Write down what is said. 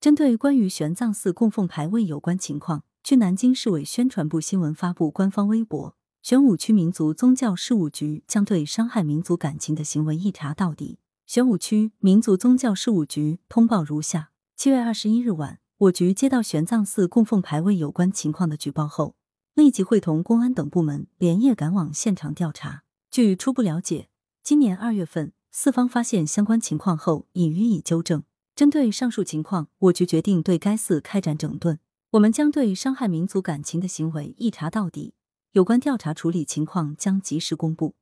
针对关于玄奘寺供奉牌位有关情况，据南京市委宣传部新闻发布官方微博，玄武区民族宗教事务局将对伤害民族感情的行为一查到底。玄武区民族宗教事务局通报如下：七月二十一日晚，我局接到玄奘寺供奉牌位有关情况的举报后，立即会同公安等部门连夜赶往现场调查。据初步了解，今年二月份，四方发现相关情况后，已予以纠正。针对上述情况，我局决定对该寺开展整顿。我们将对伤害民族感情的行为一查到底，有关调查处理情况将及时公布。